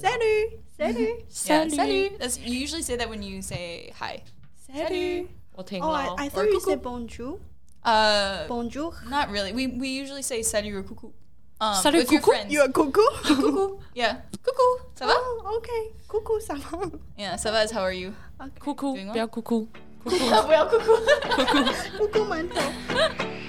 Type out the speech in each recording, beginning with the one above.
Salut. Salut. Salut. salut. You usually say that when you say hi. Salut. Or Oh, I, lao, or thought you cuckoo. said bonjour. Uh, Bonjour. not really. We we usually say salut or cuckoo. Um, Salut, with. You are cuckoo? cuckoo. Yeah. Cuckoo. Ça va? Oh, okay. Coucou, ça va? Yeah. Ça va is how are you? Coucou. Well? 不要 cuckoo. Well, cuckoo. Coucou, manteau.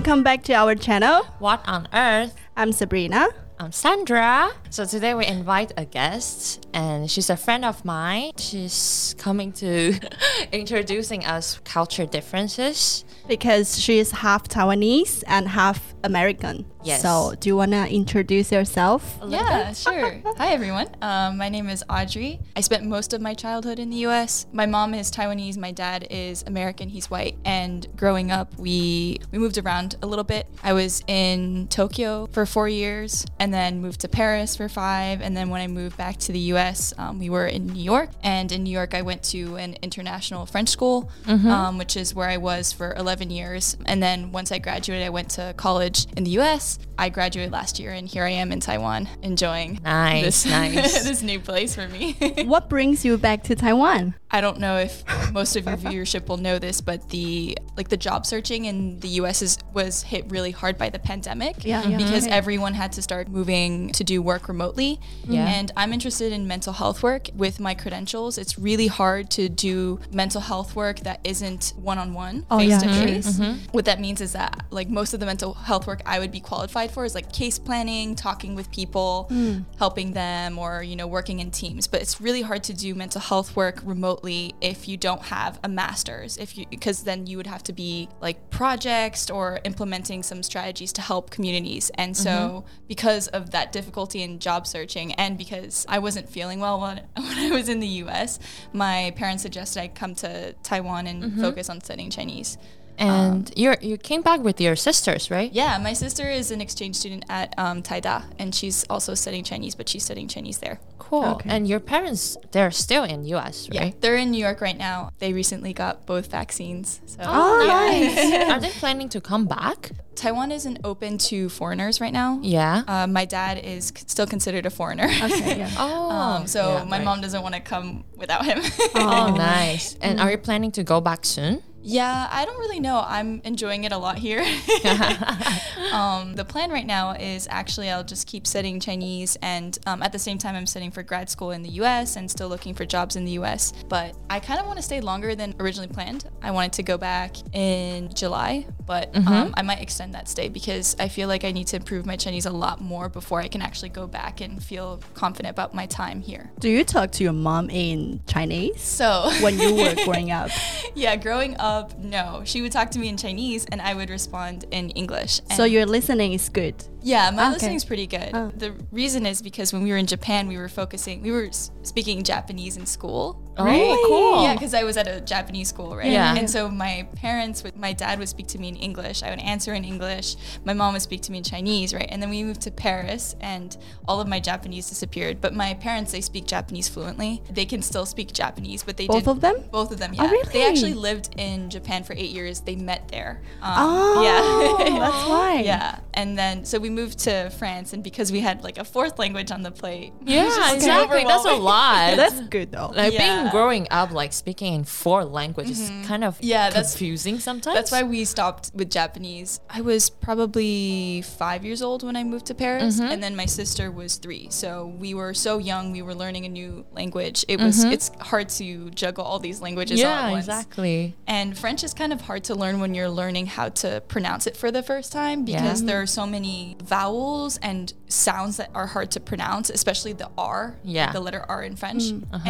Welcome back to our channel. What on earth? I'm Sabrina. I'm Sandra. So today we invite a guest, and she's a friend of mine. She's coming to introducing us culture differences. Because she is half Taiwanese and half American. Yes. So, do you want to introduce yourself? Yeah, sure. Hi, everyone. Um, my name is Audrey. I spent most of my childhood in the U.S. My mom is Taiwanese. My dad is American. He's white. And growing up, we we moved around a little bit. I was in Tokyo for four years, and then moved to Paris for five. And then when I moved back to the U.S., um, we were in New York. And in New York, I went to an international French school, um, which is where I was for 11 years. And then once I graduated, I went to college in the U.S. I graduated last year, and here I am in Taiwan, enjoying Nice, this nice. this new place for me. What brings you back to Taiwan? I don't know if most of your viewership will know this, but the like the job searching in the U.S. is was hit really hard by the pandemic. Yeah, yeah. Because Okay. everyone had to start moving to do work remotely. Yeah. And I'm interested in mental health work. With my credentials, it's really hard to do mental health work that isn't one on one, Oh, face yeah, to sure. face. What that means is that like most of the mental health work I would be qualified for is like case planning, talking with people, hmm. helping them, or you know working in teams. But it's really hard to do mental health work remotely if you don't have a master's. If you because then you would have to be like projects or implementing some strategies to help communities. And so mm-hmm. because of that difficulty in job searching, and because I wasn't feeling well when, when I was in the U.S., my parents suggested I come to Taiwan and mm-hmm. focus on studying Chinese. And you you came back with your sisters, right? Yeah, my sister is an exchange student at um, Taida, and she's also studying Chinese, but she's studying Chinese there. Cool. Okay. And your parents, they're still in US, right? Yeah, right? they're in New York right now. They recently got both vaccines. So Oh, nice. Are they planning to come back? Taiwan isn't open to foreigners right now. Yeah. Uh, my dad is c- still considered a foreigner. Okay, yeah. oh. um, so yeah, my right. mom doesn't want to come without him. Oh, nice. And are you planning to go back soon? Yeah, I don't really know. I'm enjoying it a lot here. um, the plan right now is actually I'll just keep studying Chinese, and um, at the same time, I'm studying for grad school in the US and still looking for jobs in the US. But I kind of want to stay longer than originally planned. I wanted to go back in July, but um, I might extend that stay because I feel like I need to improve my Chinese a lot more before I can actually go back and feel confident about my time here. Do you talk to your mom in Chinese So when you were growing up? yeah, growing up, no. She would talk to me in Chinese and I would respond in English. So your listening is good. yeah, my Okay. listening's pretty good. Oh. The reason is because when we were in Japan, we were focusing, we were speaking Japanese in school. Oh, cool. Yeah, because I was at a Japanese school, right? Yeah. And so my parents, would, my dad would speak to me in English. I would answer in English. My mom would speak to me in Chinese, right? And then we moved to Paris, and all of my Japanese disappeared. But my parents, they speak Japanese fluently. They can still speak Japanese, but they Both of them? Both of them, Oh, yeah. really? They actually lived in Japan for eight years. They met there. Um, Oh, yeah. that's why. Yeah, and then so we moved to France, and because we had like a fourth language on the plate, Yeah, exactly. That's a lot. That's good though. like being Yeah. Growing up like speaking in four languages is kind of Yeah, that's- confusing sometimes. That's why we stopped with Japanese. I was probably five years old when I moved to Paris, Mm-hmm. and then my sister was three. So we were so young. We were learning a new language. It was it's hard to juggle all these languages all Mm-hmm. yeah, at once. exactly. And French is kind of hard to learn when you're learning how to pronounce it for the first time because Yeah. there are so many vowels and sounds that are hard to pronounce, especially the R, Yeah. the letter R in French.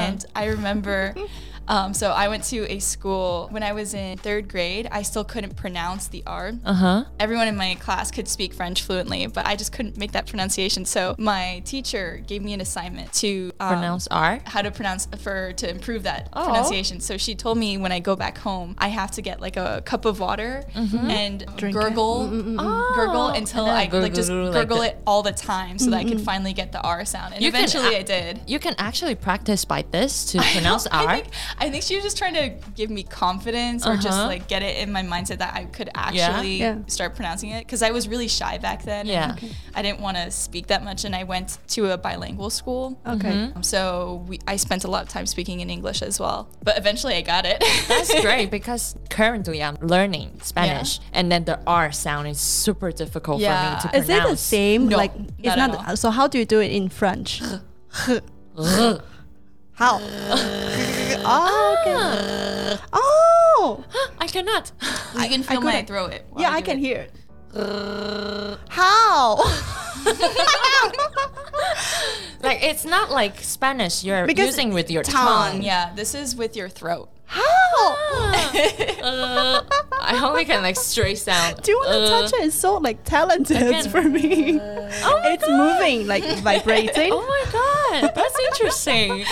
And I remember remember. Um, so I went to a school when I was in third grade. I still couldn't pronounce the R. Uh huh. Everyone in my class could speak French fluently, but I just couldn't make that pronunciation. So my teacher gave me an assignment to um, Pronounce R. how to pronounce for to improve that Oh. pronunciation. So she told me when I go back home, I have to get like a cup of water mm-hmm. and Drink it. gurgle, mm, mm, mm, Oh. gurgle until I then like just gurgle like gurgle it all the time, so that I could finally get the R sound. And You eventually, a- I did. You can actually practice by this to pronounce I R. think, I think she was just trying to give me confidence or just Uh-huh. like get it in my mindset that I could actually Yeah. start pronouncing it because I was really shy back then. and Yeah. Okay. I didn't want to speak that much, and I went to a bilingual school. Okay. Mm-hmm. So we, I spent a lot of time speaking in English as well. But eventually I got it. That's great because currently I'm learning Spanish and then the R sound is super difficult Yeah. for me to pronounce. Is it the same? No, like it's not at not. all. So how do you do it in French? how? oh, okay. Oh, I cannot. you can feel my couldn't- throat. while yeah, I do can it. hear it. How? like it's not like Spanish you're Because using with your tongue. tongue. Yeah, this is with your throat. How? Uh, I hope we can like straight sound. Do you want to Uh, touch it? It's so like talented Again. for me. Oh my it's God. moving, like vibrating. Oh my god, that's interesting.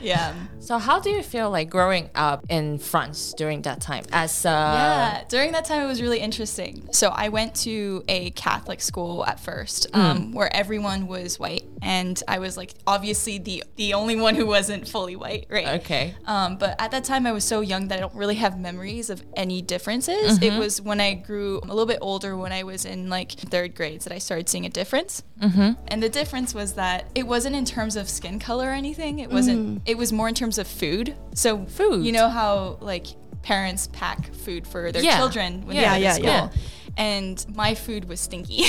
Yeah. So how do you feel like growing up in France during that time? As uh, yeah, during that time it was really interesting. So I went to a Catholic school at first, um, where everyone was white, and I was like obviously the the only one who wasn't fully white, right? Okay. Um, but at that time, I was so young that I don't really have memories of any differences. It was when I grew a little bit older, when I was in like third grades, that I started seeing a difference. Mm-hmm. And the difference was that it wasn't in terms of skin color or anything. It wasn't. It was more in terms of food. So Food. You know how like parents pack food for their Yeah. children when Yeah, they go yeah. school. And my food was stinky.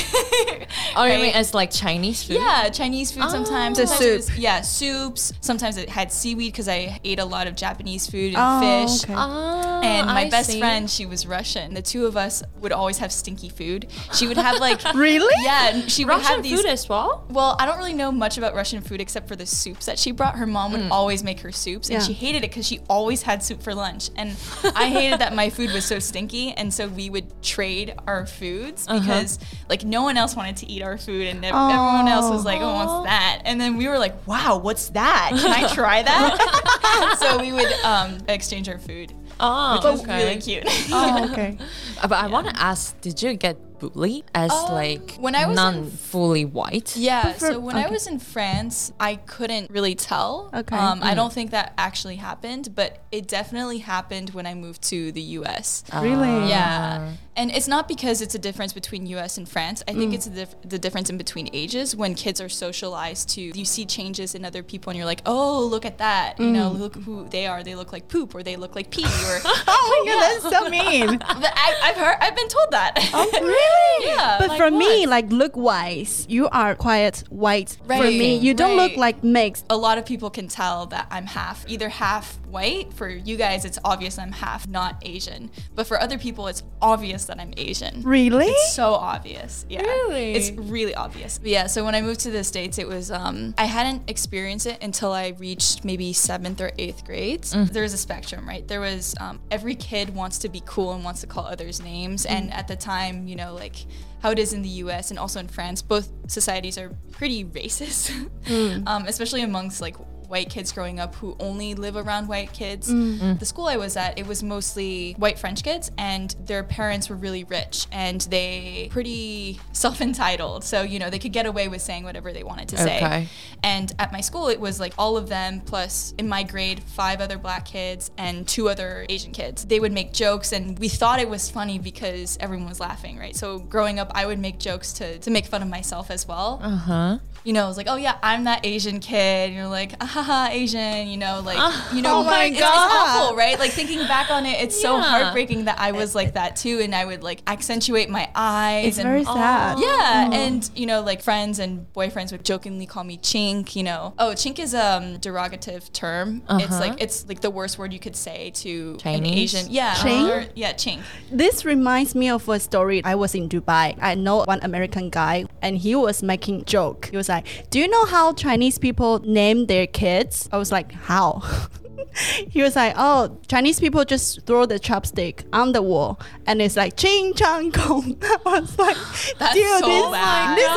Oh, you Right? mean as like Chinese food? Yeah, Chinese food sometimes. The Sometimes soup. was- yeah, soups. Sometimes it had seaweed because I ate a lot of Japanese food and Oh, fish. okay. Oh, And ah, my I best see. friend, she was Russian. The two of us would always have stinky food. She would have like Really? yeah, she would Russian have these. Russian food as well. well, I don't really know much about Russian food except for the soups that she brought. Her mom would mm. always make her soups, and Yeah. she hated it because she always had soup for lunch. And I hated that my food was so stinky, and so we would trade our foods because like no one else wanted to eat our food, and ev- everyone else was like, "Oh, what's that?" And then we were like, "Wow, what's that? Can I try that?" so we would um, exchange our food. Oh, Which was okay. really cute. Oh, okay. Uh, But I want to ask, did you get bullied as Um, like when I was in- non fully white? Yeah, for- so when I was in France, I couldn't really tell. Okay. Um, I don't think that actually happened, but it definitely happened when I moved to the US. Really? Yeah. And it's not because it's a difference between US and France. I Mm. think it's a dif- the difference in between ages when kids are socialized to, you see changes in other people and you're like, oh, look at that. You know, Mm. look who they are. They look like poop or they look like pee or. Oh my god, that's so mean. but I, I've heard, I've been told that. Oh, really? Yeah. But like for me, like look wise, you are quite white. For me, you don't look like mixed. a lot of people can tell that I'm half, either half white. For you guys, it's obvious I'm half not Asian. But for other people, it's obvious that I'm Asian. Really? It's so obvious. Yeah. Really? It's really obvious. But yeah, so when I moved to the States, it was, um, I hadn't experienced it until I reached maybe seventh or eighth grades. There was a spectrum, right? There was, um, every kid wants to be cool and wants to call others names. And at the time, you know, like how it is in the US and also in France, both societies are pretty racist, um, especially amongst like white kids growing up who only live around white kids. The school I was at, it was mostly white French kids, and their parents were really rich and they pretty self-entitled. So you know they could get away with saying whatever they wanted to say. Okay. And at my school, it was like all of them plus in my grade five other black kids and two other Asian kids. They would make jokes, and we thought it was funny because everyone was laughing, right? So growing up, I would make jokes to to make fun of myself as well Uh huh. you know, it was like, oh yeah, I'm that Asian kid. And you're like, ah, ha, ha, Asian, you know, like, you know, Oh my it's, it's awful, right? Like thinking back on it, it's so heartbreaking that I was like that too, and I would like accentuate my eyes. It's and, very sad. yeah, and you know, like friends and boyfriends would jokingly call me chink. You know, oh, chink is a um, derogative term. It's Uh-huh. like it's like the worst word you could say to an Chinese? Asian. Yeah, Chink? or- yeah, chink. This reminds me of a story. I was in Dubai. I know one American guy, and he was making joke. He was like, "Do you know how Chinese people name their kids?" I was like, "How?" he was like, "Oh, Chinese people just throw the chopstick on the wall, and it's like ching chang gong." I was like, That's "Dude, so this, bad. this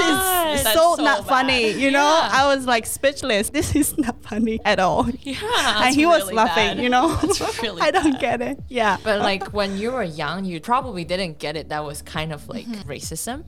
is That's so, so not bad. funny." You know, Yeah. I was like speechless. This is not funny at all. Yeah. and he was really laughing. bad. You know, That's really I don't bad. get it. Yeah, But like when you were young, you probably didn't get it. That was kind of like Mm-hmm. racism.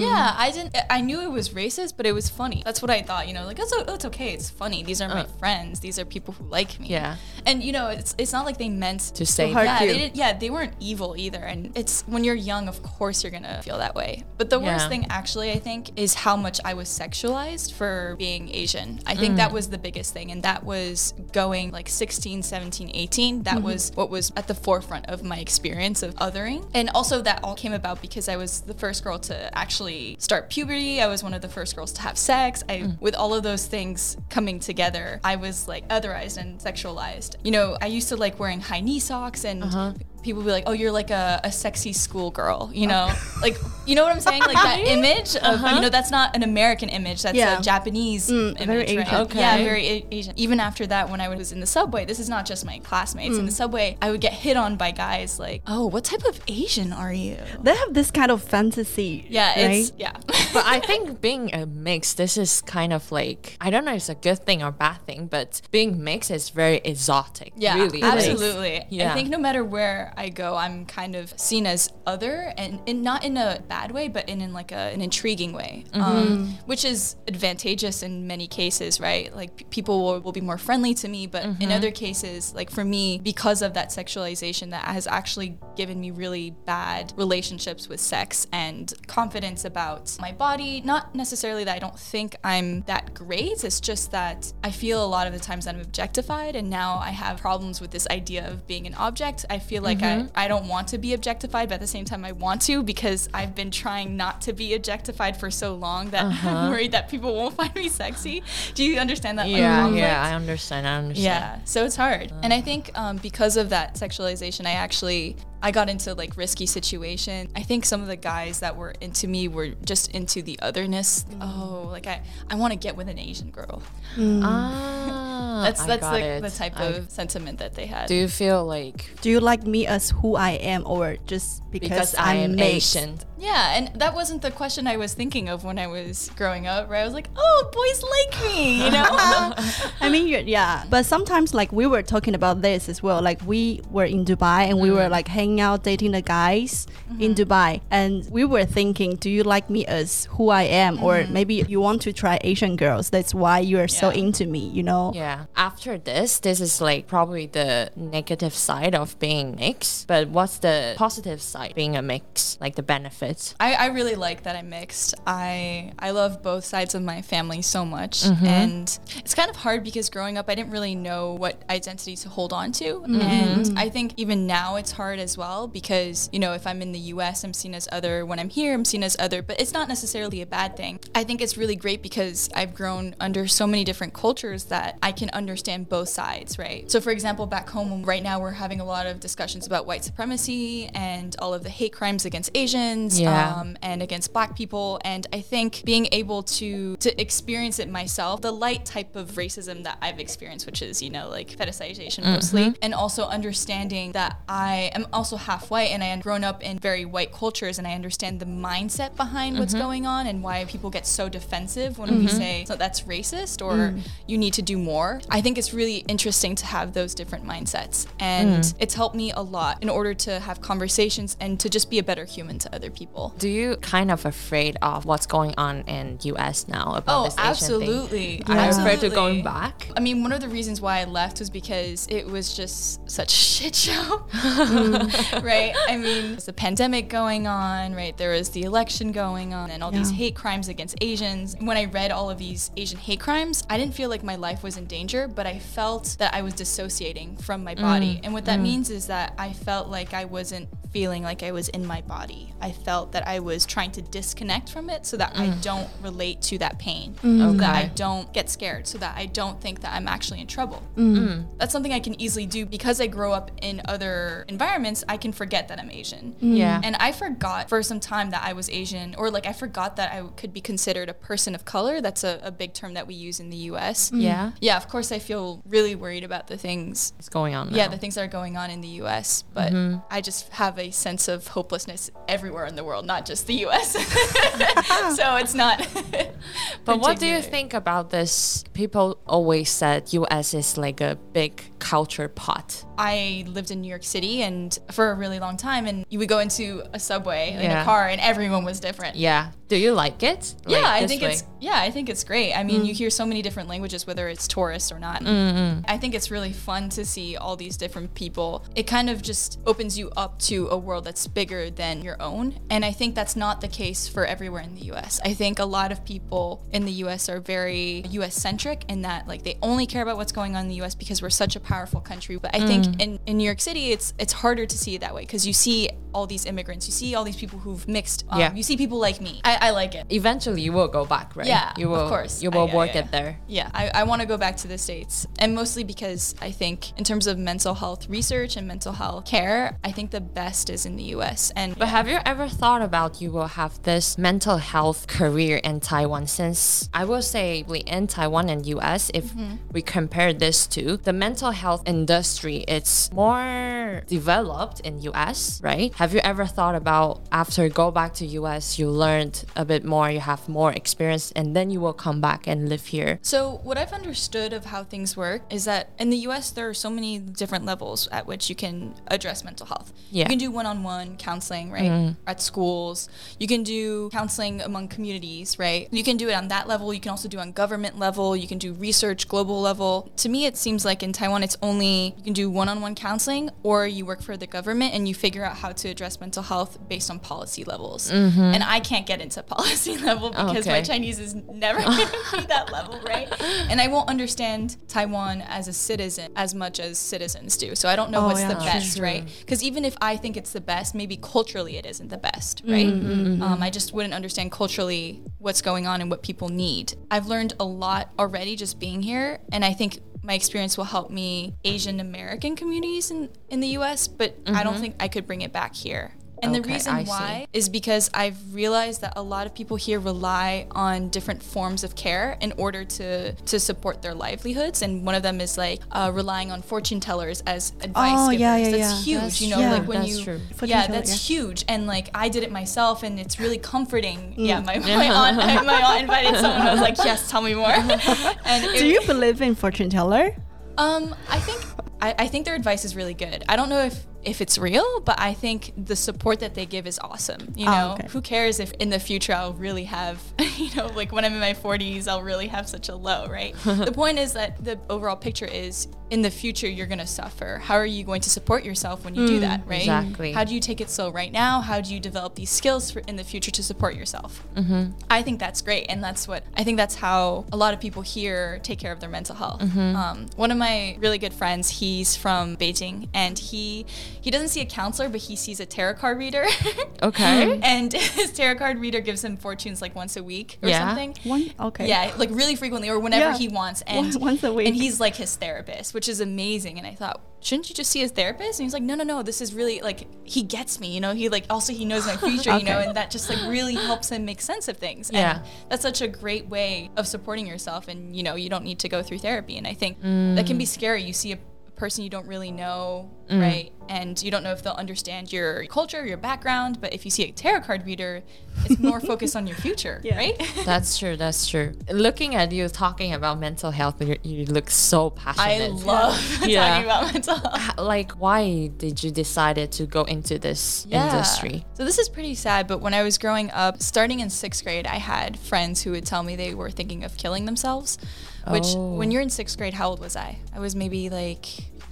Yeah, I didn't. I knew it was racist, but it was funny. That's what I thought. You know, like it's, o- it's okay. It's funny. These are my Uh. friends. These are people who like me. Yeah. And you know, it's it's not like they meant To say hurt yeah, you. they didn't, yeah, they weren't evil either. And it's when you're young, of course, you're gonna feel that way. But the worst Yeah. thing, actually, I think, is how much I was sexualized for being Asian. I think that was the biggest thing, and that was going like 16, 17, 18. That was what was at the forefront of my experience of othering, and also that all came about because I was the first girl to actually start puberty. I was one of the first girls to have sex. I, with all of those things coming together, I was like otherized and sexualized. You know, I used to like wearing high knee socks and uh-huh. People would be like, "Oh, you're like a, a sexy schoolgirl," you know, like you know what I'm saying, like that image of you know that's not an American image, that's Yeah. a Japanese Mm, image, very right? Asian. Okay. Yeah, very a- Asian. Even after that, when I was in the subway, this is not just my classmates in the subway. I would get hit on by guys like, "Oh, what type of Asian are you?" they have this kind of fantasy. Yeah, right? it's yeah. but I think being a mix, this is kind of like I don't know, if it's a good thing or bad thing, but being mixed is very exotic. Yeah, really, it is. absolutely. Yeah. I think no matter where I go, I'm kind of seen as other, and, and not in a bad way, but in, in like a, an intriguing way, Mm-hmm. um, which is advantageous in many cases, right? Like p- people will, will be more friendly to me, but Mm-hmm. in other cases, like for me, because of that sexualization, that has actually given me really bad relationships with sex and confidence about my body. Not necessarily that I don't think I'm that great. It's just that I feel a lot of the times that I'm objectified, and now I have problems with this idea of being an object. I feel like I, I don't want to be objectified, but at the same time, I want to because I've been trying not to be objectified for so long that I'm worried that people won't find me sexy. Do you understand that? Yeah, conflict? yeah, I understand. I understand. Yeah, so it's hard. And I think um, because of that sexualization, I actually I got into like risky situation. I think some of the guys that were into me were just into the otherness. Oh, like I I want to get with an Asian girl. Ah, That's I that's like it. the type I- of sentiment that they had. Do you feel like Do you like me as who I am, or just because, because I'm I am mixed? Asian? Yeah, and that wasn't the question I was thinking of when I was growing up, right? I was like, oh, boys like me, you know? I mean, yeah, but sometimes like we were talking about this as well. Like we were in Dubai and we were mm. like hanging out, dating the guys in mm-hmm. Dubai, and we were thinking, do you like me as who I am, or mm-hmm. maybe you want to try Asian girls? That's why you are so into me, you know? Yeah. After this, this is like probably the negative side of being mixed. But what's the positive side being a mix? Like the I, I really like that I'm mixed. I I love both sides of my family so much, Mm-hmm. and it's kind of hard because growing up I didn't really know what identity to hold on to, Mm-hmm. and I think even now it's hard as well because you know if I'm in the U.S. I'm seen as other. When I'm here I'm seen as other, but it's not necessarily a bad thing. I think it's really great because I've grown under so many different cultures that I can understand both sides, right? So for example, back home right now we're having a lot of discussions about white supremacy and all of the hate crimes against Asians Yeah. um, and against black people. And i think being able to to experience it myself the light type of racism that i've experienced which is you know like fetishization mm-hmm. mostly and also understanding that i am also half white and i am grown up in very white cultures and i understand the mindset behind what's mm-hmm. going on and why people get so defensive when we mm-hmm. say so that's racist or mm. you need to do more. I think it's really interesting to have those different mindsets and mm. it's helped me a lot in order to have conversations and to just be a better human to other people Do you kind of afraid of what's going on in US now about Oh, this Asian absolutely. thing? Are you afraid to Absolutely. going back? I mean, one of the reasons why I left was because it was just such a shit show, right? I mean, there's the pandemic going on, right? There was the election going on, and all these hate crimes against Asians. When I read all of these Asian hate crimes, I didn't feel like my life was in danger, but I felt that I was dissociating from my body. Mm. And what that mm. means is that I felt like I wasn't feeling like I was in my body. I felt that I was trying to disconnect from it so that I mm. don't relate to that pain, mm. so that I don't get scared, so that I don't think that I'm actually in trouble. Mm. That's something I can easily do because I grow up in other environments. I can forget that I'm Asian. Yeah. And I forgot for some time that I was Asian, or like I forgot that I could be considered a person of color. That's a, a big term that we use in the US. yeah. Yeah, of course, I feel really worried about the things. It's going on. Yeah, the things that are going on in the US, but mm-hmm. I just have a sense of hopelessness everywhere in the world, not just the US. so it's not. But what do you think about this? People always said US is like a big culture pot. I lived in New York City and for a really long time, and you would go into a subway in Yeah. a car, and everyone was different. Yeah. Do you like it? Yeah, I think way? it's yeah, I think it's great. I mean, you mm. hear so many different languages, whether it's tourists or not. Mm-hmm. I think it's really fun to see all these different people. It kind of just opens you up to a world that's bigger than your own, and I think that's not the case for everywhere in the U.S. I think a lot of people in the U.S. are very U.S. centric in that like they only care about what's going on in the U.S. because we're such a powerful country. But I think mm. in, in New York City, it's it's harder to see it that way because you see all these immigrants, you see all these people who've mixed. Um, Yeah. You see people like me. I, I like it. Eventually, you will go back, right? Yeah, you will. of course. You will I- work I- it there. Yeah, I, I want to go back to the States. And mostly because I think, in terms of mental health research and mental health care, I think the best is in the US. And But have you ever thought about you will have this mental health career in Taiwan? Since I will say we in Taiwan and US, if Mm-hmm. we compare this to the mental health industry, it's more developed in US, right? Have you ever thought about after go back to US, you learned a bit more, you have more experience, and then you will come back and live here? So, what I've understood of how things work is that in the US, there are so many different levels at which you can address mental health. Yeah. You can do one on one counseling, right? Mm-hmm. At schools. You can do counseling among communities, right? You can do it on that level. You can also do on government level. You can do research, global level. To me, it seems like in Taiwan, it's only you can do one on one counseling or you work for the government and you figure out how to address mental health based on policy levels. Mm-hmm. And I can't get into policy level oh, because my Chinese is never going to be that level, right? And I won't understand Taiwan as a citizen as much as citizens do. So I don't know Oh, what's yeah. the best, right? Because even if I think it's the best, maybe culturally it isn't the best, right? Mm-hmm, mm-hmm. Um, I just wouldn't understand culturally what's going on and what people need. I've learned a lot already just being here, and I think my experience will help me Asian American communities in, in the US, but I don't mm-hmm. think I could bring it back here. And the reason why is because I've realized that a lot of people here rely on different forms of care in order to to support their livelihoods, and one of them is like uh, relying on fortune tellers as advice Oh, givers. yeah, yeah, that's yeah. huge, That's you know, true. like when That's you true. Yeah, teller, that's yeah. huge, and like I did it myself, and it's really comforting. Mm. Yeah, my, my aunt my aunt invited someone. I was like, yes, tell me more. and Do you believe in fortune teller? um, I think I, I think their advice is really good. I don't know if if it's real, but I think the support that they give is awesome. You Oh, know, okay. who cares if in the future I'll really have, you know, like when I'm in my 40s, I'll really have such a low, right? the point is that the overall picture is in the future you're going to suffer. How are you going to support yourself when you do that, right? exactly. How do you take it slow right now? How do you develop these skills for in the future to support yourself? Mm-hmm. I think that's great, and that's what I think that's how a lot of people here take care of their mental health. Um, one of my really good friends, he's from Beijing, and he he doesn't see a counselor, but he sees a tarot card reader. Okay. and his tarot card reader gives him fortunes like once a week or Yeah. something. One okay. Yeah, like really frequently or whenever Yeah. he wants. And Once a week. And he's like his therapist, which is amazing. And I thought, shouldn't you just see his therapist? And he's like, no, no, no. This is really like he gets me. You know, he like also he knows my future. You know, and that just like really helps him make sense of things. Yeah. And that's such a great way of supporting yourself. And you know, you don't need to go through therapy. And I think that can mm. be scary. You see a person you don't really know, Mm. right? And you don't know if they'll understand your culture, your background. But if you see a tarot card reader, it's more focused on your future, Yeah. right? That's true. That's true. Looking at you talking about mental health, you, you look so passionate. I love Yeah. talking about mental health. Like, why did you decided to go into this industry? So this is pretty sad, but when I was growing up, starting in sixth grade, I had friends who would tell me they were thinking of killing themselves. Which, Oh. when you're in sixth grade, how old was I? I was maybe like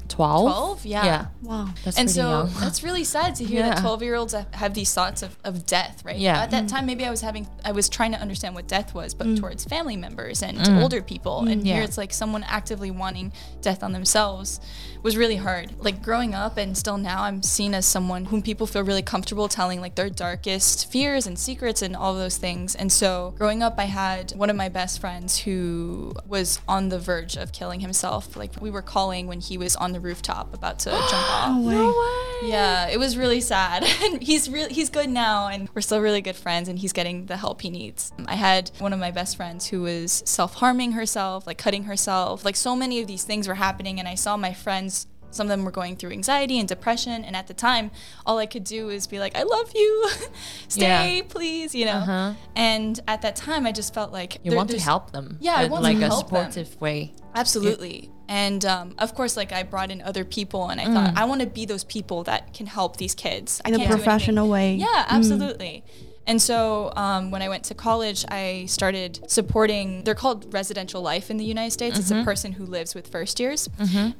12? 12? Yeah. Yeah. Wow. That's and so young. that's really sad to hear that 12 year olds have these thoughts of, of death, right? Yeah. At that mm-hmm. time, maybe I was having, I was trying to understand what death was, but mm. towards family members and Mm. older people. Mm, and here it's like someone actively wanting death on themselves was really hard. Like growing up and still now, I'm seen as someone whom people feel really comfortable telling like their darkest fears and secrets and all those things. And so growing up, I had one of my best friends who was on the verge of killing himself. Like we were calling when he was on the rooftop about to jump off. No way. Yeah, it was really sad. And he's really he's good now and we're still really good friends and he's getting the help he needs. I had one of my best friends who was self-harming herself, like cutting herself. Like so many of these things were happening and I saw my friends some of them were going through anxiety and depression and at the time all I could do is be like I love you. Stay, Yeah. please, you know. Uh-huh. And at that time I just felt like You there- want to help them. Yeah, I but want to like a help them. supportive way. Absolutely. And um, of course, like I brought in other people, and I Mm. thought I want to be those people that can help these kids. In a can't do anything. professional way. Yeah, absolutely. And so um, when I went to college, I started supporting, they're called residential life in the United States. It's a person who lives with first years.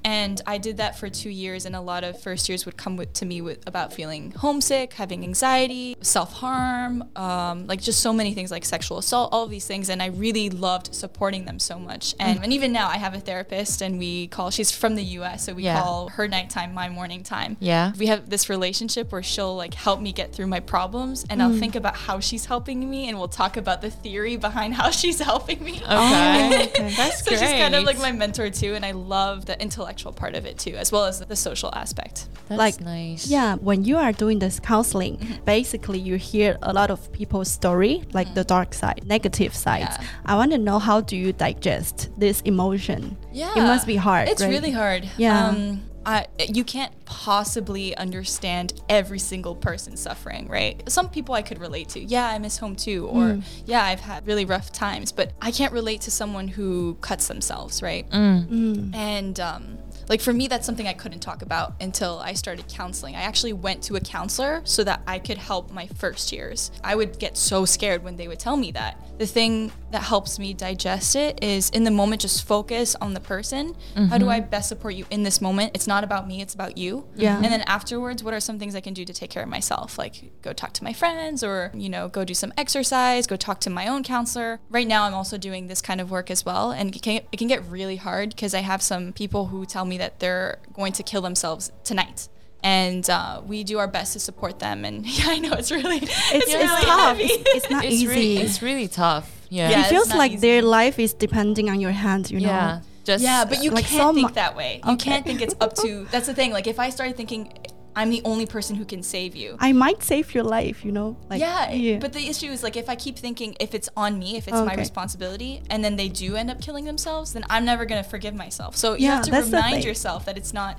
And I did that for two years, and a lot of first years would come with, to me with about feeling homesick, having anxiety, self harm, um, like just so many things like sexual assault, all of these things. And I really loved supporting them so much. And, and even now, I have a therapist, and we call, she's from the US, so we Yeah. call her nighttime my morning time Yeah. we have this relationship where she'll like help me get through my problems and I'll think about how she's helping me and we'll talk about the theory behind how she's helping me. Okay. okay. That's so she's kind of like my mentor too and I love the intellectual part of it too as well as the social aspect. That's like, nice. Yeah, when you are doing this counseling, basically you hear a lot of people's story, like the dark side, negative sides. Yeah. I want to know how do you digest this emotion? Yeah. It must be hard. It's right? really hard. Yeah. Um, I, you can't possibly understand every single person's suffering, right? Some people I could relate to. Yeah, I miss home too. Or, Mm. yeah, I've had really rough times, but I can't relate to someone who cuts themselves, right? Mm. And um, like for me, that's something I couldn't talk about until I started counseling. I actually went to a counselor so that I could help my first years. I would get so scared when they would tell me that. The thing that helps me digest it is in the moment, just focus on the person. How do I mm-hmm. best support you in this moment? It's not about me, it's about you. Yeah. And then afterwards, what are some things I can do to take care of myself? Like go talk to my friends or, you know, go do some exercise, go talk to my own counselor. Right now, I'm also doing this kind of work as well. And it can, it can get really hard because I have some people who tell me that they're going to kill themselves tonight. And uh, we do our best to support them. And yeah, I know it's really, it's, It's, it's really tough. It's, it's not It's easy. really, it's really tough. Yeah. Yeah, it feels like easy. their life is depending on your hands, you know? Yeah. Just Yeah, but you Like can't so think mu- that way. You Okay. can't think it's up to. That's the thing. Like if I started thinking, I'm the only person who can save you. I might save your life, you know? Like, yeah, but the issue is like if I keep thinking if it's on me, if it's my responsibility, and then they do end up killing themselves, then I'm never gonna forgive myself. So you Yeah, have to remind yourself that it's not.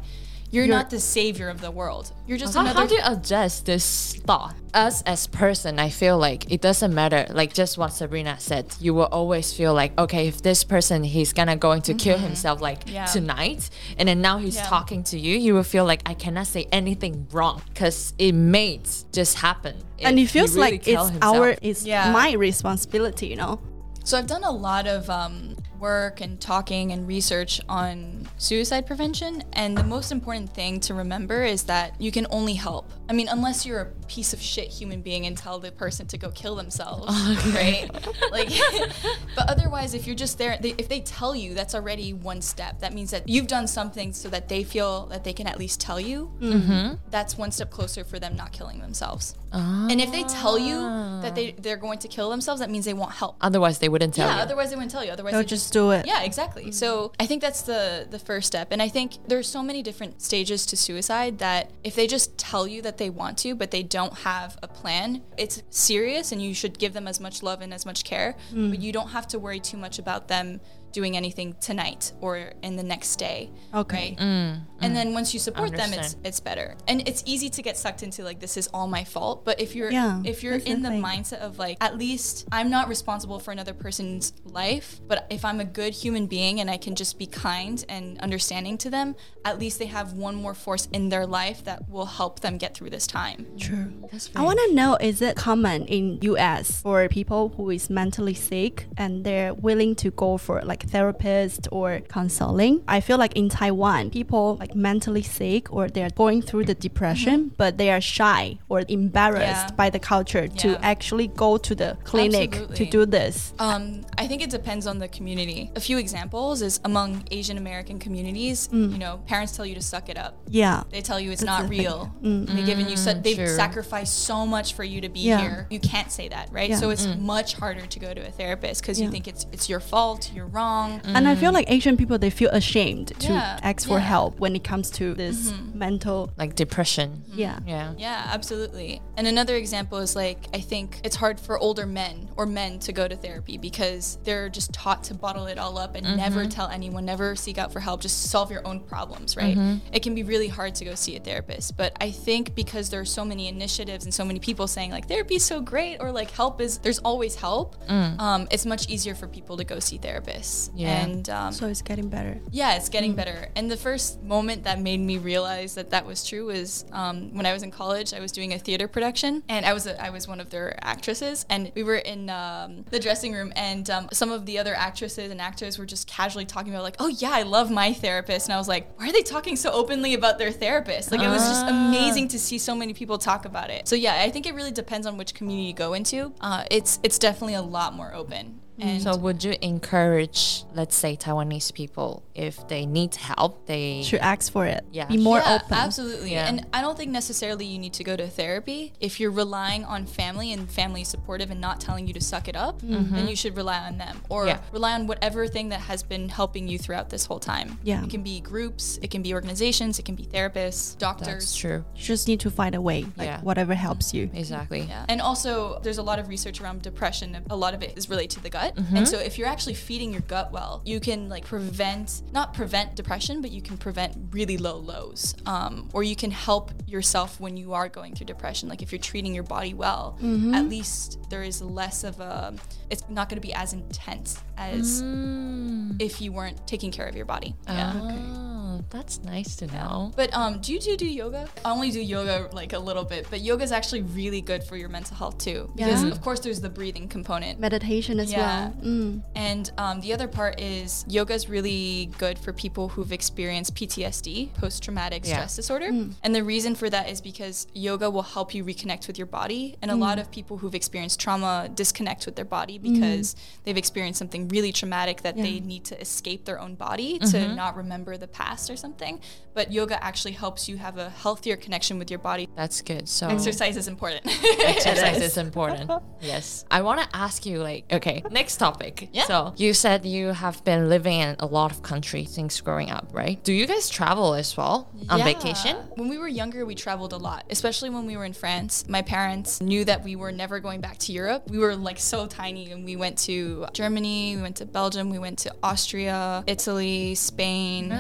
You're, You're- not the savior of the world. You're just How, another. how do you adjust this thought? Us as person, I feel like it doesn't matter. Like just what Sabrina said, you will always feel like, okay, if this person he's gonna going to kill himself like Mm-hmm. Yeah. tonight, and then now he's Yeah. talking to you, you will feel like I cannot say anything wrong because it may just happen. and it feels really like it's himself. our, it's Yeah. my responsibility, you know? So I've done a lot of um, work and talking and research on suicide prevention, and the most important thing to remember is that you can only help. I mean, unless you're a piece of shit human being and tell the person to go kill themselves, right? Like, but otherwise, if you're just there, they, if they tell you, that's already one step. That means that you've done something so that they feel that they can at least tell you. Mm-hmm. That's one step closer for them not killing themselves. Ah. And if they tell you that they they're going to kill themselves, that means they want help. Otherwise, they wouldn't tell Yeah, you. otherwise they wouldn't tell you. Otherwise They'll they just do it. Yeah, exactly. So I think that's the the first step. And I think there's so many different stages to suicide that if they just tell you that they want to, but they don't have a plan, it's serious and you should give them as much love and as much care. Mm. But you don't have to worry too much about them doing anything tonight or in the next day. Okay. Right? Mm, and mm. then once you support them, it's it's better. And it's easy to get sucked into like this is all my fault. But if you're Yeah, if you're that's the in the mindset of like at least I'm not responsible for another person's life, but if I'm a good human being and I can just be kind and understanding to them, at least they have one more force in their life that will help them get through this time. True. That's I want to know is it common in US for people who is mentally sick and they're willing to go for like like therapist or counseling. I feel like in Taiwan, people like mentally sick or they're going through the depression, but they are shy or embarrassed Yeah. by the culture to actually go to the clinic to do this. Um, I think it depends on the community. A few examples is among Asian American communities, Mm. you know, parents tell you to suck it up. Yeah. They tell you it's That's not the thing. real. They've given you, su- they've true. sacrificed so much for you to be Yeah. here. You can't say that, right? Yeah. So it's much harder to go to a therapist because Yeah. you think it's it's your fault, you're wrong. Mm. And I feel like Asian people they feel ashamed to Yeah, ask for yeah. help when it comes to this mm-hmm. mental Like depression. Mm-hmm. yeah. Yeah. Yeah, absolutely. And another example is like I think it's hard for older men or men to go to therapy because they're just taught to bottle it all up and mm-hmm. never tell anyone, never seek out for help, just solve your own problems, right? It can be really hard to go see a therapist. But I think because there are so many initiatives and so many people saying like therapy is so great or like help is there's always help, mm. um, it's much easier for people to go see therapists. Yeah. And um, So it's getting better. yeah, it's getting better. And the first moment that made me realize that that was true was um, when I was in college. I was doing a theater production, and I was a, I was one of their actresses, and we were in um, the dressing room, and um, some of the other actresses and actors were just casually talking about like, oh yeah, I love my therapist, and I was like, why are they talking so openly about their therapist? Like it was just amazing to see so many people talk about it. So yeah, I think it really depends on which community you go into. Uh, it's it's definitely a lot more open. And So would you encourage, let's say, Taiwanese people if they need help, they Should ask for it. Yeah. Be more yeah, open. Absolutely. Yeah. And I don't think necessarily you need to go to therapy. If you're relying on family and family supportive and not telling you to suck it up, mm-hmm. then you should rely on them or. Yeah. rely on whatever thing that has been helping you throughout this whole time. Yeah. It can be groups, it can be organizations, it can be therapists, doctors. that's true. You just need to find a way, like Yeah. whatever helps you. Exactly. Yeah. And also, there's a lot of research around depression. A lot of it is related to the gut. Mm-hmm. And so, if you're actually feeding your gut well, you can like prevent, not prevent depression, but you can prevent really low lows. Um, or you can help yourself when you are going through depression. Like if you're treating your body well, Mm-hmm. at least there is less of a, it's not going to be as intense as Mm. if you weren't taking care of your body. Yeah. Oh, that's nice to know. But um, do you do, do yoga? I only do yoga like a little bit, but yoga is actually really good for your mental health too. Because Yeah. of course there's the breathing component. Meditation as Yeah. well. Mm. And um, the other part is yoga is really good for people who've experienced PTSD, post traumatic Yeah. stress disorder. And the reason for that is because yoga will help you reconnect with your body. And a lot of people who've experienced trauma disconnect with their body because they've experienced something really traumatic that they need to escape their own body to not remember the past or something. But yoga actually helps you have a healthier connection with your body. That's good. So Exercise is important. exercise is important. Yes. I want to ask you, like, okay, next topic. Yeah. So you said you have been living in a lot of countries since growing up, right? Do you guys travel as well on Yeah. vacation? When we were younger, we traveled a lot, especially when we were in France. My parents knew that we were never going back to Europe. We were like so tiny, and we went to Germany, we went to Belgium, we went to Austria, Italy, Spain.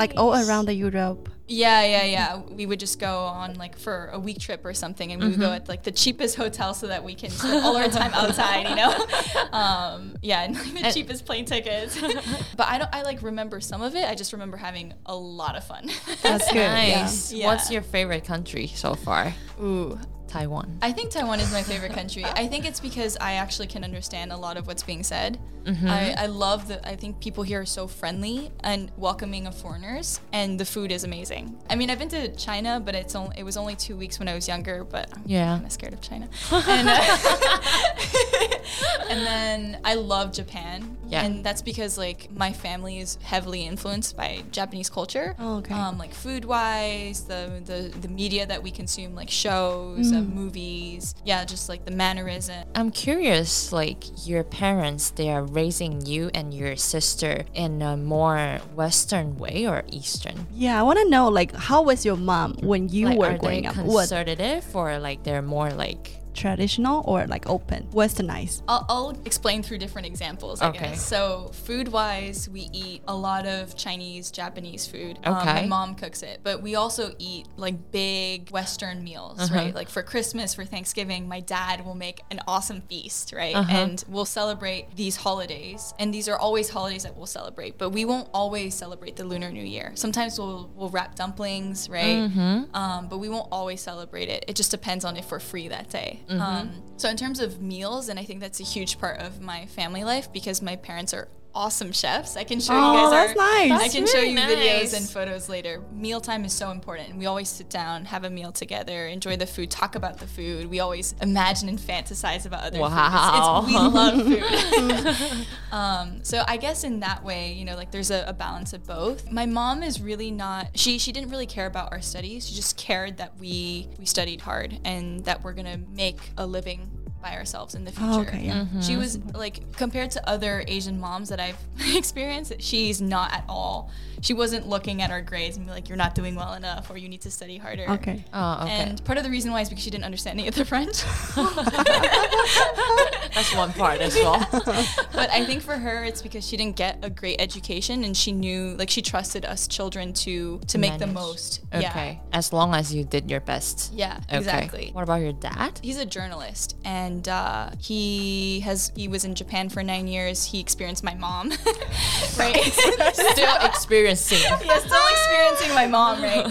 Like all around the Europe. Yeah, yeah, yeah. We would just go on like for a week trip or something, and we would go at like the cheapest hotel so that we can spend all our time outside, you know. Um, yeah, and like the And- cheapest plane tickets. but I don't. I like remember some of it. I just remember having a lot of fun. That's good. Yeah. Nice. Yeah. What's your favorite country so far? Ooh, Taiwan. I think Taiwan is my favorite country. I think it's because I actually can understand a lot of what's being said. I, I love that. I think people here are so friendly and welcoming of foreigners, and the food is amazing. I mean, I've been to China, but it's only it was only two weeks when I was younger. But I'm Yeah. kind of scared of China. and, uh, and then I love Japan. Yeah. And that's because like my family is heavily influenced by Japanese culture. Oh, okay. Um, like food wise, the, the the media that we consume, like shows, uh, movies. Yeah, just like the mannerism. I'm curious, like your parents, they are raising you and your sister in a more Western way or Eastern? Yeah, I want to know like how was your mom when you like, were are growing they up? What conservative or like they're more like traditional or like open, westernized? I'll, I'll explain through different examples, I Okay. guess. So, food wise, we eat a lot of Chinese, Japanese food. Um, my mom cooks it, but we also eat like big Western meals, Uh-huh. right? Like for Christmas, for Thanksgiving, my dad will make an awesome feast, right? Uh-huh. And we'll celebrate these holidays. And these are always holidays that we'll celebrate, but we won't always celebrate the Lunar New Year. Sometimes we'll, we'll wrap dumplings, right? Mm-hmm. Um, but we won't always celebrate it. It just depends on if we're free that day. Mm-hmm. Um, so in terms of meals, and I think that's a huge part of my family life because my parents are awesome chefs. I can show Oh, you guys that's our, nice. I can show really you videos and photos later. Mealtime is so important. We always sit down, have a meal together, enjoy the food, talk about the food. We always imagine and fantasize about other Wow. foods. It's, we love food. um, so I guess in that way, you know, like there's a, a balance of both. My mom is really not. She she didn't really care about our studies. She just cared that we we studied hard and that we're gonna make a living by ourselves in the oh, future. Oh, okay, yeah. Mm-hmm. She was like compared to other Asian moms that I've experienced, she's not at all. She wasn't looking at our grades and be like, "You're not doing well enough," or "You need to study harder." Okay. Oh, okay. And part of the reason why is because she didn't understand any of the French. That's one part as well. but I think for her, it's because she didn't get a great education and she knew, like, she trusted us children to to make the most. Okay. As long as you did your best. Yeah. Yeah. Okay. Exactly. What about your dad? He's a journalist, and uh, he has he was in Japan for nine years. He experienced my mom, right? Still experiencing. yeah, still experiencing my mom, right?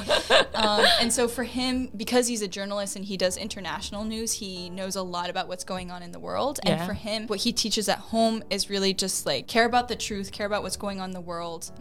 Um, and so for him, because he's a journalist and he does international news, he knows a lot about what's going on in the world. And for him, what he teaches at home is really just like care about the truth, care about what's going on in the world.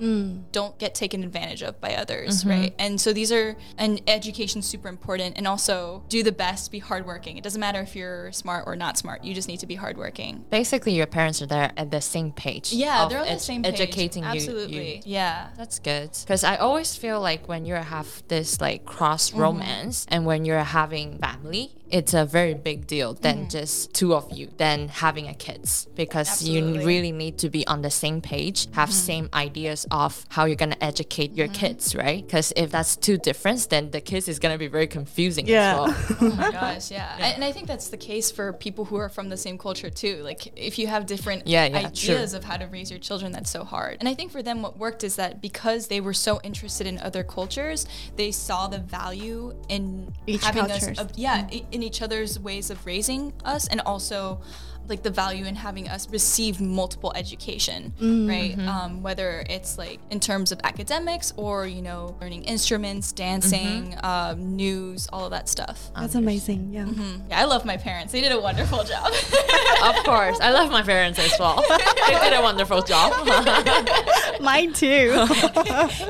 Don't get taken advantage of by others, right? And so these are and education's super important. And also do the best, be hardworking. It doesn't matter if you're smart or not smart. You just need to be hardworking. Basically, your parents are there at the same page. Yeah, they're on the same page. Educating you- Absolutely. Yeah. That's good. Because I always feel like when you have this like cross Mm-hmm. romance and when you're having family, it's a very big deal than Mm-hmm. just two of you, than having a kids. Because you Absolutely. Mm-hmm. really need to be on the same page, have same ideas of how you're gonna educate your kids, right? Because if that's too different, then the kids is gonna be very confusing Yeah. as well. Oh my gosh, yeah. And- And I think that's the case for people who are from the same culture too. Like if you have different Yeah, yeah, true. ideas of how to raise your children, that's so hard. And I think for them what worked is that because they were so interested in other cultures, they saw the value in Each having cultures. us of, yeah, i- in each other's ways of raising us and also like the value in having us receive multiple education, right? Um, whether it's like in terms of academics or you know learning instruments, dancing, um, news, all of that stuff. That's amazing. Yeah. Yeah, I love my parents. They did a wonderful job. of course, I love my parents as well. they did a wonderful job. Mine too.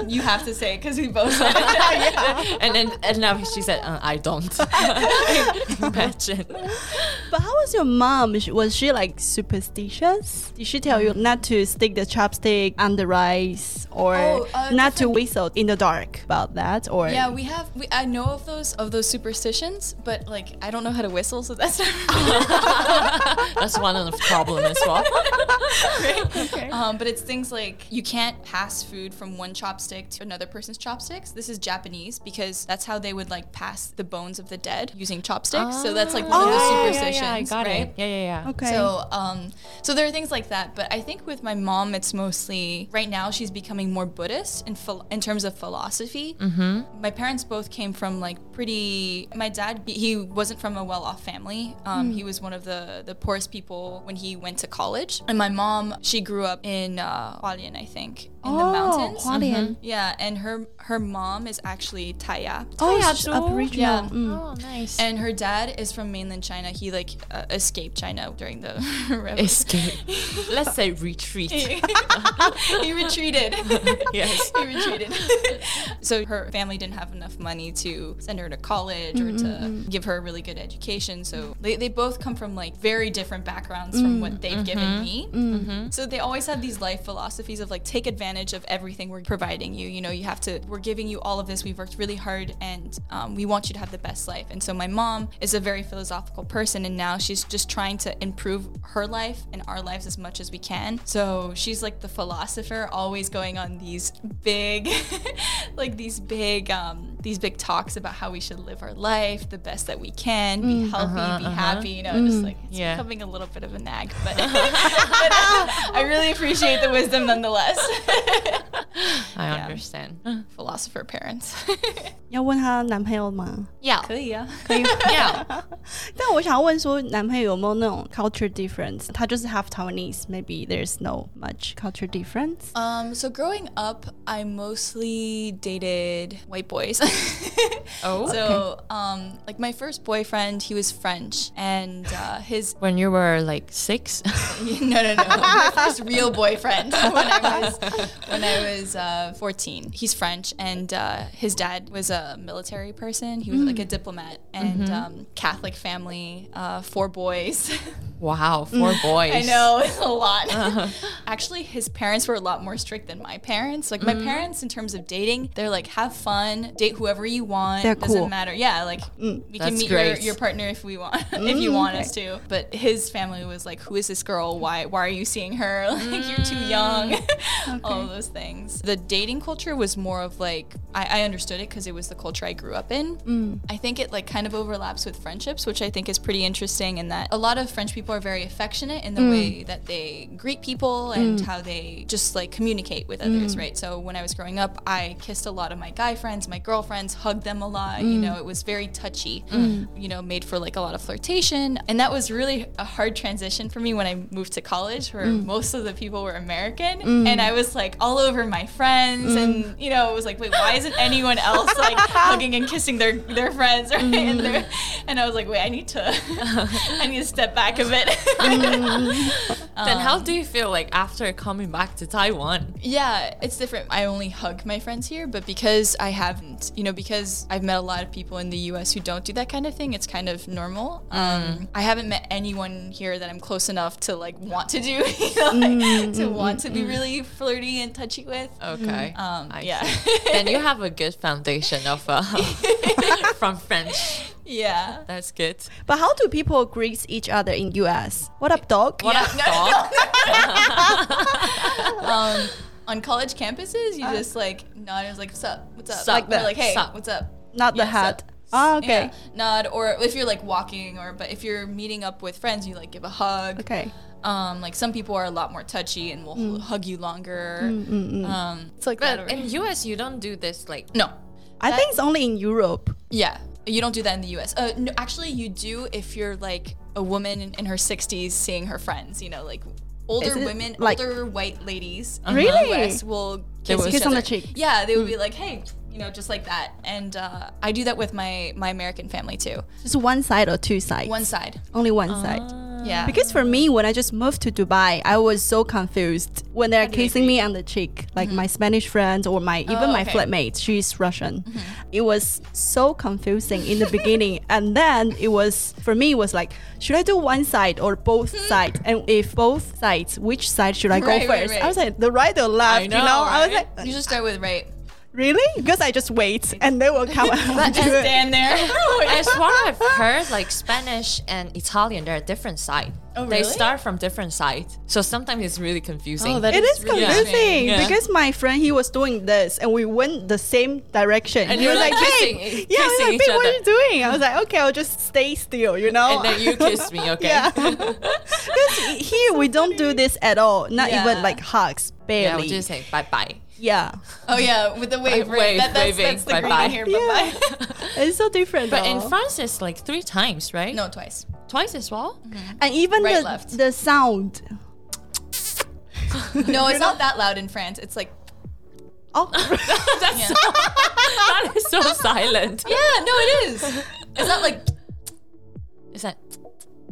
you have to say because we both said it. and then and now she said, uh, I don't. Imagine. but how was your mom? Sh- Was she like superstitious? Did she tell you not to stick the chopstick on the rice or Oh, uh, not to whistle in the dark about that? Or Yeah, we have. We, I know of those of those superstitions, but like I don't know how to whistle, so that's not. That's one of the problem as well. Okay. Um, but it's things like you can't pass food from one chopstick to another person's chopsticks. This is Japanese because that's how they would like pass the bones of the dead using chopsticks. so that's like one of the Oh, yeah, yeah, superstitions, yeah, I got right? it. Yeah, yeah, yeah. okay. So, um, so there are things like that, but I think with my mom, it's mostly right now she's becoming more Buddhist in phil- in terms of philosophy. Mm-hmm. My parents both came from like pretty. My dad, he- wasn't from a well-off family. Um, He was one of the the poorest people when he went to college, and my mom, she grew up in uh, Hualien, I think, in the Oh, mountains. Hualien. Yeah, and her her mom is actually Taya. Oh, yeah, sh- Aboriginal. Yeah. Mm. Oh, nice. And her dad is from mainland China. He like uh, escaped China during the. Escape. Let's say retreat. he retreated. Yes. he retreated. so her family didn't have enough money to send her to college or to give her a really good education. So they, they both come from like very different backgrounds from what they've given me. So they always have these life philosophies of like take advantage of everything we're providing you. You know, you have to, we're giving you all of this. We've worked really hard and um, we want you to have the best life. And so my mom is a very philosophical person and now she's just trying to improve her life and our lives as much as we can. So she's like the philosopher, always going on these big, like these big, um, these big talks about how we should live our life the best that we can, be mm, healthy, uh-huh, be uh-huh. happy. You know, just mm, like it's Yeah. becoming a little bit of a nag, but, but uh, I really appreciate the wisdom nonetheless. I Yeah. understand. Philosophy. philosopher parents. 要问她男朋友吗？要可以啊。可以。要但我想要问说，男朋友有没有那种 culture difference？他就是 half Taiwanese，maybe there's no much culture difference。 Um, so growing up, I mostly dated white boys. Oh, so um, like my first boyfriend, he was French, and uh, his when you were like six. no no no my first real boyfriend when I was when I was uh, 14. He's French, and uh, his dad was a military person. He was like a diplomat and um, Catholic family, uh, four boys. wow, four boys. I know it's a lot. Actually, his parents were a lot more strict than my parents. Like my parents, in terms of dating, they're like have fun, date whoever you want. They're Doesn't cool. matter. Yeah, like we can meet your, your partner if we want, if you want us to. But his family was like, who is this girl? Why why are you seeing her? Like you're too young. All of those things. The dating culture was more of like I, I understood it because it was the culture I grew up in. Mm. I think it like kind of overlaps with friendships, which I think is pretty interesting in that a lot of French people are very affectionate in the mm. way that they greet people and mm. how they just like communicate with others, right? So when I was growing up, I kissed a lot of my guy friends, my girlfriends, hugged them a lot. You know, it was very touchy, you know, made for like a lot of flirtation. And that was really a hard transition for me when I moved to college where most of the people were American. And I was like all over my friends and, mm. you know, it was like, wait, why isn't anyone else like hugging and kissing their, their friends, right? Mm. And, and I was like, wait, I need to, I need to step back a bit. Mm. then how um, do you feel like after coming back to Taiwan? Yeah, it's different. I only hug my friends here, but because I haven't, you know, because I've met a lot of people in the US who don't do that kind of thing, it's kind of normal. Um, I haven't met anyone here that I'm close enough to like want to do, you know, like, to want to be really flirty and touchy with. Okay. Um, I yeah. then you have a good foundation of uh, from French. yeah. That's good. But how do people greet each other in US? What up, dog? What up, dog? Um, on college campuses, you just like nod and it's like, what's up? What's up? Sup. Like, that. like hey, Sup. what's up? Not the hat. sup. Oh, okay. Yeah, nod, or if you're like walking, or but if you're meeting up with friends, you like give a hug. Okay. Um, like some people are a lot more touchy and will Mm. hug you longer. Um, it's like that. In US, you don't do this like. no, I think it's only in Europe. yeah, you don't do that in the U.S. Uh, no, actually, you do if you're like a woman in, in her 60s seeing her friends. You know, like older women, like- older white ladies. Really? In the U.S. will kiss, will each kiss on the cheek. Yeah, they would be like, hey. You know, just like that, and uh, I do that with my my American family too. Just one side or two sides? One side, Only one side. Ah. yeah. Because for me, when I just moved to Dubai, I was so confused when they're kissing me on the cheek, like mm-hmm. my Spanish friends or my oh, even Oh, my flatmate. She's Russian. Mm-hmm. It was so confusing in the beginning, and then it was for me. It was like, should I do one side or both hmm. sides? And if both sides, which side should I go Right, right, first? right. I was like, the right or left? you know, know, I was like, you should start with right. Really? Because I just wait, and they will come. and it. Stand there. As what I've heard, like Spanish and Italian, they're a different side. Oh, really? They start from different sides, so sometimes it's really confusing. Oh, that It is is really confusing strange. Yeah. because my friend he was doing this and we went the same direction. And he you was were like, like "Babe, kissing- yeah, I was kissing like, "Babe, what are you doing?" I was like, "Okay, I'll just stay still," you know. and then you kiss me, okay? yeah. Because here we don't do this at all. Not even like hugs, yeah, barely. we just say bye bye. yeah. Oh yeah, with the wave, right? wave, that, that's, waving, that's the bye-bye. greeting here. Yeah. Bye bye. It's so different. But in. France, it's like three times, right? no, twice. twice as well. Mm-hmm. and even Right, the left. the sound. No, it's not that loud in France. It's like Oh, That's Yeah. so, that is so silent. yeah, no, it is. It's not like Is that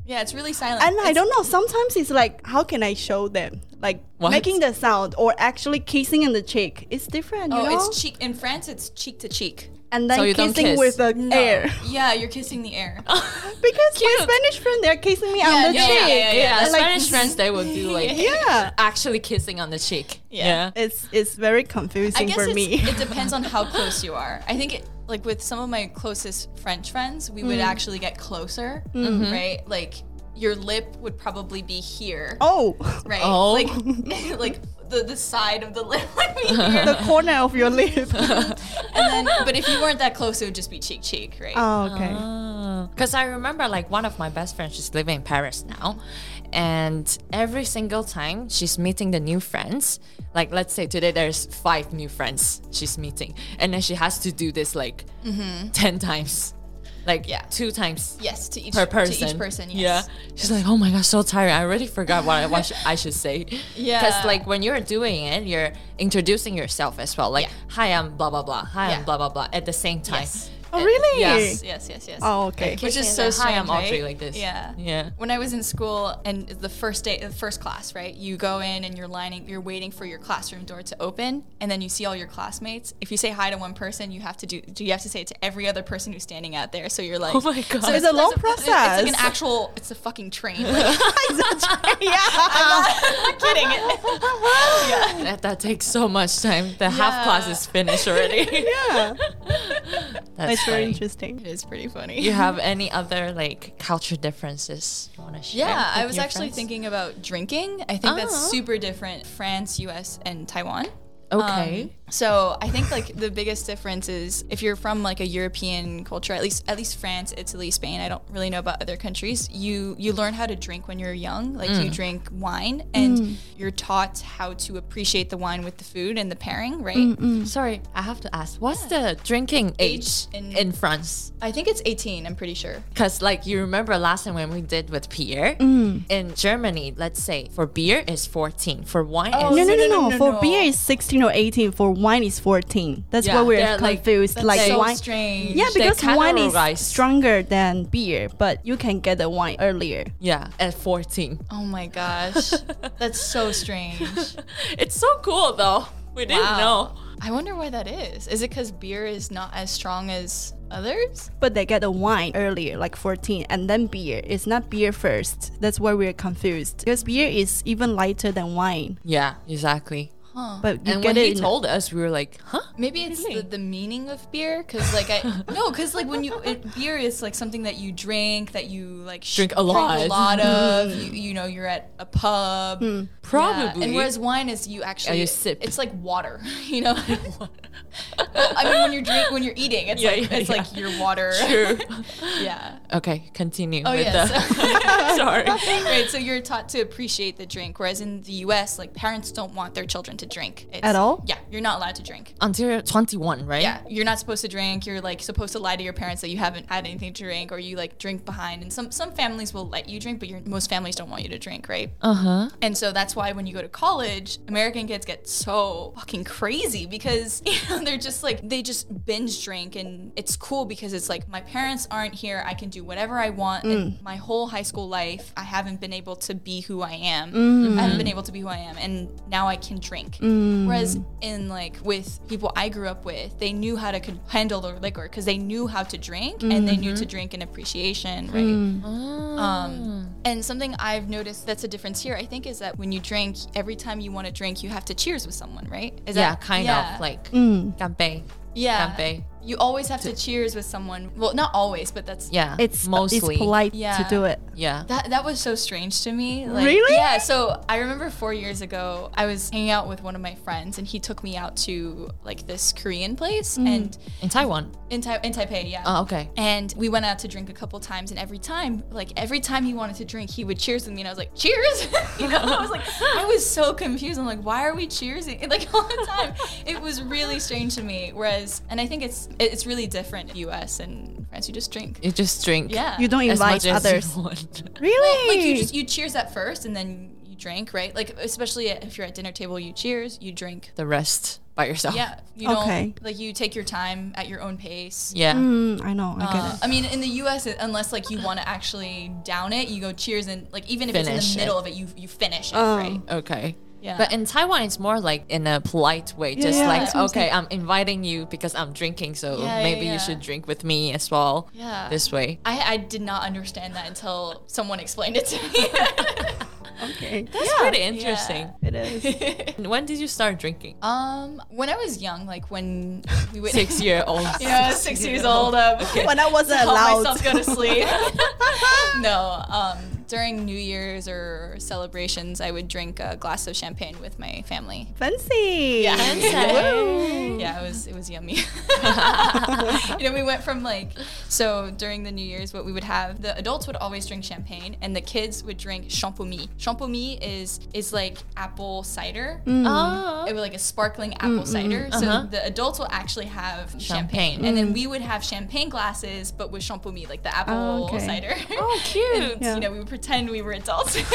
yeah, it's really silent. and I don't know. Sometimes it's like, how can I show them? Like What? making the sound or actually kissing in the cheek. It's different. You Oh, know? it's cheek in France. It's cheek to cheek. and then So you don't kissing kiss? with the No. air. Yeah, you're kissing the air. Because Cute. my Spanish friend, they're kissing me Yeah, on the yeah, cheek. yeah, yeah, yeah. And, like, Spanish friends they would do like Yeah. actually kissing on the cheek. Yeah. It's it's very I confusing guess for it's, me. it depends on how close you are. I think it like with some of my closest French friends, we Mm. would actually get closer, right? Like your lip would probably be here, oh, right? Oh. Like like the the side of the lip would be here. the corner of your lip. and then but if you weren't that close, it would just be cheek cheek, right? oh, okay. Ah. Because I remember like one of my best friends, she's living in Paris now, and every single time she's meeting the new friends, like let's say today there's five new friends she's meeting, and then she has to do this like mm-hmm. 10 times. Like. Yeah. two times Yes, to each per To person. each person. Yes. Yeah. She's like, oh my gosh, so tired. I already forgot what I, what sh- I should say. Yeah. Because like when you're doing it, you're introducing yourself as well. Like, Yeah. hi, I'm blah blah blah. Hi, Yeah. I'm blah blah blah. At the same time. Yes. Oh, really? Yes. Yes, yes, yes. Oh, okay. Like, Which is so the, strange. Hi, I'm Audrey right? like this. Yeah. Yeah. When I was in school and the first day, the first class, right? You go in and you're lining, you're waiting for your classroom door to open, and then you see all your classmates. If you say hi to one person, you have to do, do you have to say it to every other person who's standing out there. So you're like, Oh my God. So It's a long process. It's like an actual, it's a fucking train. Like, yeah. I'm not kidding. yeah. That, that takes so much time. The half class is finished already. yeah. That's It's very interesting. It is pretty funny. You have any other like culture differences you want to share? Yeah, I was your actually friends? thinking about drinking. I think that's Oh. super different France, US, and Taiwan. Okay. Um, so I think like the biggest difference is if you're from like a European culture, at least at least France, Italy, Spain. I don't really know about other countries. You you learn how to drink when you're young. Like Mm. you drink wine, and mm. you're taught how to appreciate the wine with the food and the pairing. Right. Mm, mm. Sorry, I have to ask. What's the drinking age Age in- in, France? I think it's 18. I'm pretty sure. Because like you remember last time when we did with beer in Germany, let's say for beer is 14, for wine Oh, is No, no, No, no, no, no. no, For no. beer is 16 or 18. For wine is 14. That's Yeah, why we're they're, like- confused. Like, so wine. strange. Yeah, because wine is stronger than beer, but you can get the wine earlier. yeah at 14. Oh my gosh, that's so strange. it's so cool though. We didn't Wow. know. I wonder why that is. Is it because beer is not as strong as others? But they get the wine earlier, like 14, and then beer. It's not beer first. That's why we're confused. Because beer is even lighter than wine. Yeah, exactly. But you and get when it he in- told us, we were like, huh? Maybe it's the, the meaning of beer, because like I no, because like when you it, beer is like something that you drink that you like sh- Drink a lot. a lot of. You, you know, you're at a pub. Hmm. Yeah, Probably. And whereas wine is you actually you sip. It's like water. You know. I mean, when you're drink when you're eating, it's Yeah, like yeah, it's yeah. like your water. True. yeah. okay, continue Oh with yes. the. Sorry. right, so you're taught to appreciate the drink, whereas in the U.S., like parents don't want their children to drink It's- At all? Yeah, you're not allowed to drink. Until you're 21, right? Yeah, you're not supposed to drink. You're like supposed to lie to your parents that you haven't had anything to drink, or you like drink behind. And some some families will let you drink, but your most families don't want you to drink, right? Uh huh. And so that's why when you go to college, American kids get so fucking crazy because you know they're just like they just binge drink and it's cool because it's like my parents aren't here, I can do whatever I want. And my whole high school life, I haven't been able to be who I am. I haven't been able to be who I am, and now I can drink. Mm. Whereas in like with people I grew up with, they knew how to con- handle the liquor because they knew how to drink mm-hmm. and they knew to mm-hmm. drink in appreciation, mm. right? Mm. Um, and something I've noticed that's a difference here, I think, is that when you drink, every time you want to drink, you have to cheers with someone, right? Is yeah, that, kind yeah. of like mm. Ganbei. Yeah. Ganbei. You always have to cheers with someone. Well, not always, but that's Yeah. It's mostly. it's polite Yeah. to do it. Yeah. That that was so strange to me. Like, Really? Yeah. So I remember four years ago, I was hanging out with one of my friends, and he took me out to like this Korean place, mm-hmm. and In Taiwan. in, Tai in Taipei, yeah. Oh, okay. And we went out to drink a couple times, and every time, like every time he wanted to drink, he would cheers with me, and I was like, "Cheers!" you know, I was like, I was so confused. I'm like, "Why are we cheersing?" Like all the time, it was really strange to me. Whereas, and I think it's it's really different in U.S. and France. You just drink. You just drink. Yeah. You don't As invite much as others. you want. Really? like you just you cheers at first, and then you drink, right? Like especially if you're at dinner table, you cheers, you drink. the rest by yourself. Yeah, you don't Okay. like you take your time at your own pace. Yeah. Mm, I know. I get Uh, it. I mean, in the U.S., unless like you want to actually down it, you go cheers and like even if it's in the it. middle of it, you you finish it, Oh. right? Okay. Yeah. But in Taiwan, it's more like in a polite way, just yeah, like, that's I'm okay, I'm inviting you because I'm drinking, so Yeah, yeah, maybe yeah. you should drink with me as well. Yeah. This way. I, I did not understand that until someone explained it to me. Okay. That's pretty interesting. It is. When did you start drinking? um, when I was young, like when we would Six year old. yeah, six years old. Um, when I wasn't allowed. myself go to sleep. no, um, during New Year's or celebrations, I would drink a glass of champagne with my family. Fancy. Yeah. Woo. Yeah, it was it was was yummy. you know, we went from like so during the New Year's, what we would have the adults would always drink champagne, and the kids would drink champomy. Champomy is is like apple cider. Oh. It was like a sparkling apple cider. So Uh-huh. the adults will actually have champagne, Champagne. and then we would have champagne glasses, but with champomy, like the apple okay. cider. Oh, cute. And, Yeah. You know, we would pretend we were adults.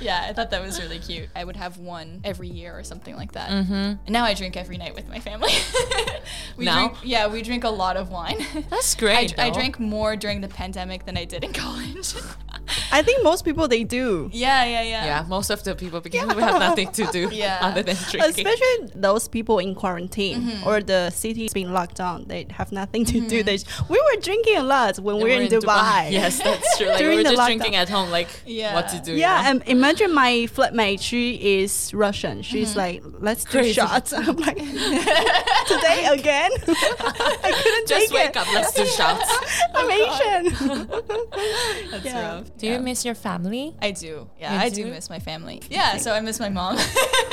yeah, I thought that was really cute. I would have one every year or something like that. Mm-hmm. And now I drink every night with my family. we Now? drink, yeah, we drink a lot of wine. That's great. I though. drank more during the pandemic than I did in college. I think most people they do. yeah, yeah, yeah. Yeah, most of the people because we have nothing to do Yeah. other than drinking. Especially those people in quarantine mm-hmm. or the city's been locked down, they have nothing to do. Mm-hmm. They we were drinking a lot when we were in Dubai. Yes, that's true. Like we were the just lockdown. drinking at home, like Yeah. what to do. Yeah, you know? and imagine my flatmate. She is Russian. She's mm-hmm. like, let's do shots. I'm like, today again. I couldn't just take wake it. up. Let's do shots. Oh I'm Asian. That's Yeah. rough. Do Yeah. you miss your family? I do. Yeah, You I do do? miss my family. Yeah, so I miss my mom.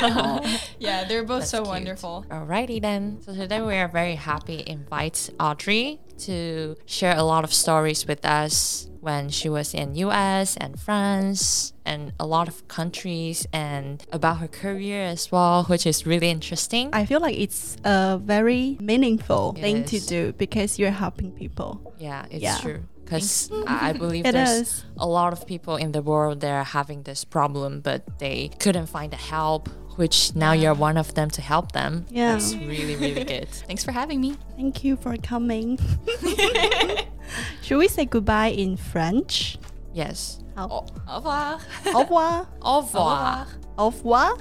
yeah, they're both That's so cute. wonderful. Alrighty then. So today we are very happy to invite Audrey to share a lot of stories with us when she was in US and France and a lot of countries and about her career as well, which is really interesting. I feel like it's a very meaningful It thing to do because you're helping people. Yeah, it's Yeah. true. Because I believe It there's is. a lot of people in the world that are having this problem, but they couldn't find the help, which now you're one of them to help them. Yeah. That's really, really good. Thanks for having me. Thank you for coming. Should we say goodbye in French? Yes. Au Au revoir. au revoir. Au revoir. Au revoir.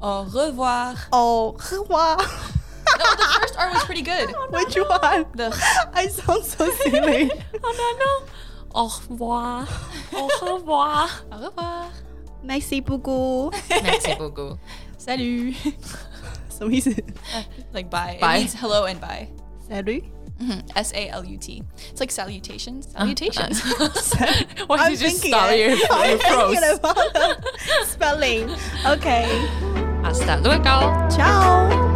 Au revoir. Au revoir No, the first R was pretty good. Which one? The I sound so silly. Oh no no. Au revoir. Au revoir. au revoir. Merci beaucoup. Merci beaucoup. Salut. 什么意思 Like bye. Bye. It means hello and bye. Salut. S A L U T. It's like salutations. Salutations. Why I'm did you just thinking stop it. your, I'm your froze? thinking about the spelling. Okay. Hasta luego. Ciao.